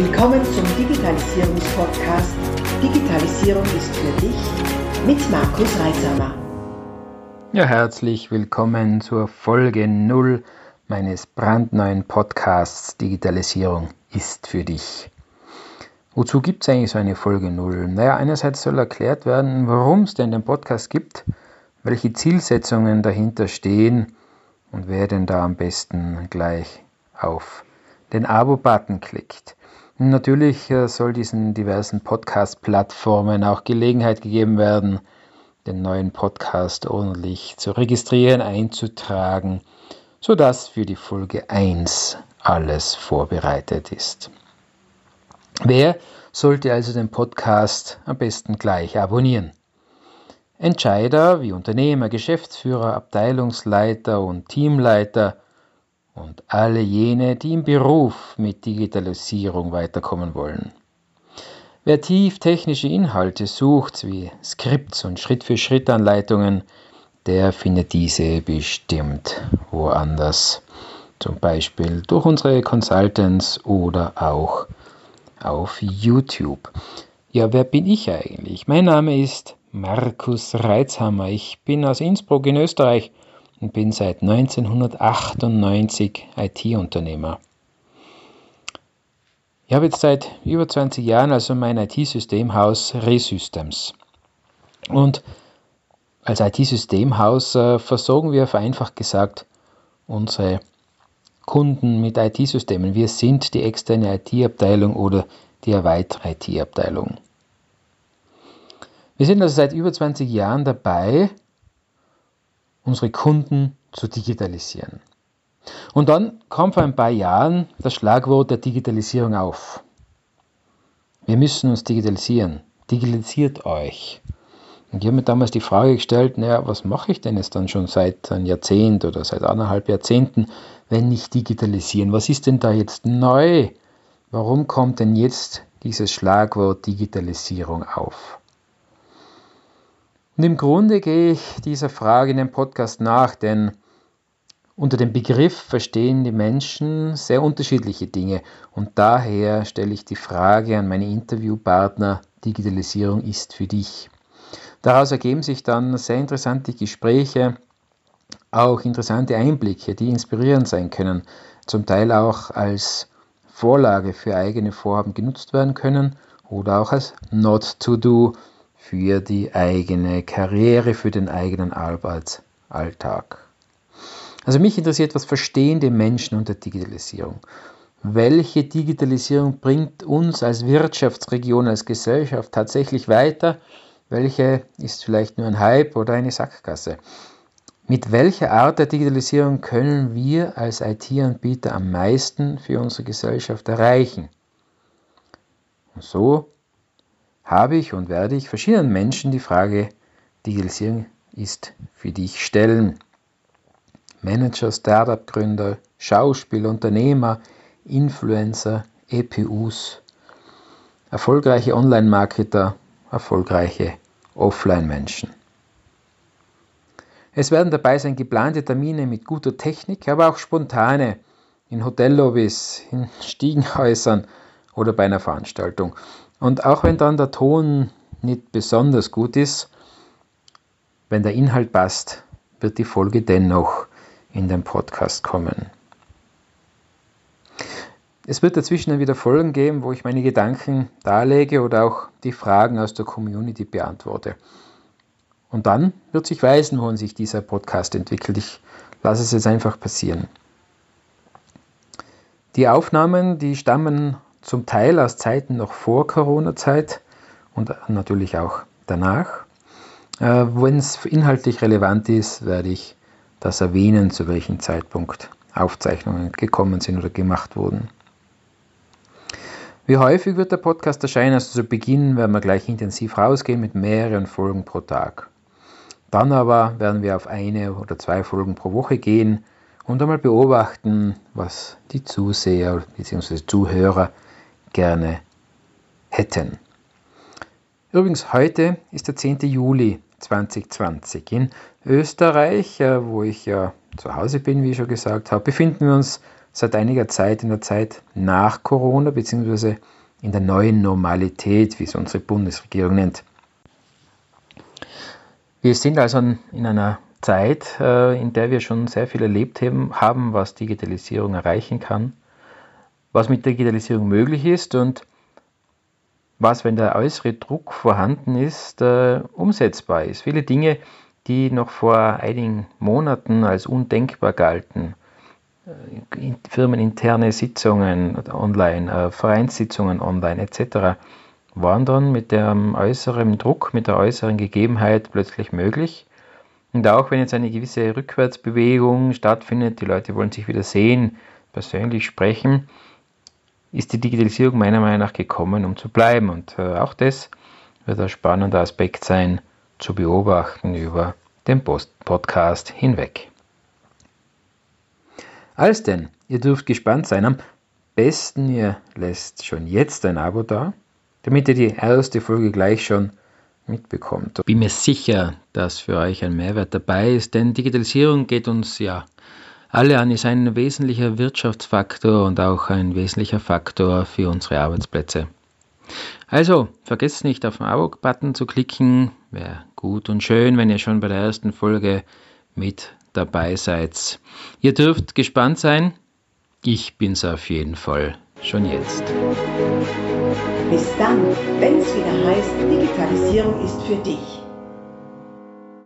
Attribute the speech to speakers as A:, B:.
A: Willkommen zum Digitalisierungspodcast Digitalisierung ist für dich mit Markus Reisamer.
B: Ja, herzlich willkommen zur Folge 0 meines brandneuen Podcasts Digitalisierung ist für dich. Wozu gibt es eigentlich so eine Folge 0? Naja, einerseits soll erklärt werden, warum es denn den Podcast gibt, welche Zielsetzungen dahinter stehen und wer denn da am besten gleich auf den Abo-Button klickt. Natürlich äh, soll diesen diversen Podcast-Plattformen auch Gelegenheit gegeben werden, den neuen Podcast ordentlich zu registrieren, einzutragen, sodass für die Folge 1 alles vorbereitet ist. Wer sollte also den Podcast am besten gleich abonnieren? Entscheider wie Unternehmer, Geschäftsführer, Abteilungsleiter und Teamleiter und alle jene, die im Beruf mit Digitalisierung weiterkommen wollen. Wer tief technische Inhalte sucht, wie Skripts und Schritt-für-Schritt-Anleitungen, der findet diese bestimmt woanders. Zum Beispiel durch unsere Consultants oder auch auf YouTube. Ja, wer bin ich eigentlich? Mein Name ist Markus Reitzhammer. Ich bin aus Innsbruck in Österreich und bin seit 1998 IT-Unternehmer. Ich habe jetzt seit über 20 Jahren also mein IT-Systemhaus Resystems. Und als IT-Systemhaus äh, versorgen wir vereinfacht gesagt unsere Kunden mit IT-Systemen. Wir sind die externe IT-Abteilung oder die erweiterte IT-Abteilung. Wir sind also seit über 20 Jahren dabei, unsere Kunden zu digitalisieren. Und dann kam vor ein paar Jahren das Schlagwort der Digitalisierung auf. Wir müssen uns digitalisieren. Digitalisiert euch. Und ich habe mir damals die Frage gestellt, naja, was mache ich denn jetzt dann schon seit einem Jahrzehnt oder seit anderthalb Jahrzehnten, wenn nicht digitalisieren? Was ist denn da jetzt neu? Warum kommt denn jetzt dieses Schlagwort Digitalisierung auf? Und im Grunde gehe ich dieser Frage in dem Podcast nach, denn unter dem Begriff verstehen die Menschen sehr unterschiedliche Dinge. Und daher stelle ich die Frage an meine Interviewpartner, Digitalisierung ist für dich. Daraus ergeben sich dann sehr interessante Gespräche, auch interessante Einblicke, die inspirierend sein können, zum Teil auch als Vorlage für eigene Vorhaben genutzt werden können oder auch als Not to Do für die eigene Karriere, für den eigenen Arbeitsalltag. Also mich interessiert, was verstehen die Menschen unter Digitalisierung? Welche Digitalisierung bringt uns als Wirtschaftsregion, als Gesellschaft tatsächlich weiter? Welche ist vielleicht nur ein Hype oder eine Sackgasse? Mit welcher Art der Digitalisierung können wir als IT-Anbieter am meisten für unsere Gesellschaft erreichen? Und so habe ich und werde ich verschiedenen Menschen die Frage Digitalisierung ist für dich stellen. Manager, Startup-Gründer, Schauspieler, Unternehmer, Influencer, EPUs, erfolgreiche Online-Marketer, erfolgreiche Offline-Menschen. Es werden dabei sein geplante Termine mit guter Technik, aber auch spontane in Hotellobbys, in Stiegenhäusern oder bei einer Veranstaltung. Und auch wenn dann der Ton nicht besonders gut ist, wenn der Inhalt passt, wird die Folge dennoch in den Podcast kommen. Es wird dazwischen dann wieder Folgen geben, wo ich meine Gedanken darlege oder auch die Fragen aus der Community beantworte. Und dann wird sich weisen, wohin sich dieser Podcast entwickelt. Ich lasse es jetzt einfach passieren. Die Aufnahmen, die stammen zum Teil aus Zeiten noch vor Corona-Zeit und natürlich auch danach. Äh, Wenn es inhaltlich relevant ist, werde ich das erwähnen, zu welchem Zeitpunkt Aufzeichnungen gekommen sind oder gemacht wurden. Wie häufig wird der Podcast erscheinen? Also zu Beginn werden wir gleich intensiv rausgehen mit mehreren Folgen pro Tag. Dann aber werden wir auf eine oder zwei Folgen pro Woche gehen und einmal beobachten, was die Zuseher bzw. Zuhörer gerne hätten. Übrigens, heute ist der 10. Juli 2020. In Österreich, äh, wo ich ja zu Hause bin, wie ich schon gesagt habe, befinden wir uns seit einiger Zeit in der Zeit nach Corona bzw. in der neuen Normalität, wie es unsere Bundesregierung nennt. Wir sind also in einer Zeit, äh, in der wir schon sehr viel erlebt haben, was Digitalisierung erreichen kann, was mit Digitalisierung möglich ist und was, wenn der äußere Druck vorhanden ist, äh, umsetzbar ist. Viele Dinge, die noch vor einigen Monaten als undenkbar galten, äh, firmeninterne Sitzungen online, Vereinssitzungen online etc., waren dann mit dem äußeren Druck, mit der äußeren Gegebenheit plötzlich möglich. Und auch wenn jetzt eine gewisse Rückwärtsbewegung stattfindet, die Leute wollen sich wieder sehen, persönlich sprechen, ist die Digitalisierung meiner Meinung nach gekommen, um zu bleiben. Und äh, auch das wird ein spannender Aspekt sein, zu beobachten über den Post Podcast hinweg. Als denn, ihr dürft gespannt sein. Am besten ihr lässt schon jetzt ein Abo da, damit ihr die erste Folge gleich schon mitbekommt. Ich bin mir sicher, dass für euch ein Mehrwert dabei ist, denn Digitalisierung geht uns ja alle an, ist ein wesentlicher Wirtschaftsfaktor und auch ein wesentlicher Faktor für unsere Arbeitsplätze. Also, vergesst nicht auf den Abo-Button zu klicken. Wäre gut und schön, wenn ihr schon bei der ersten Folge mit dabei seid. Ihr dürft gespannt sein. Ich bin's auf jeden Fall schon jetzt.
A: Bis dann, wenn es wieder heißt, Digitalisierung ist für dich.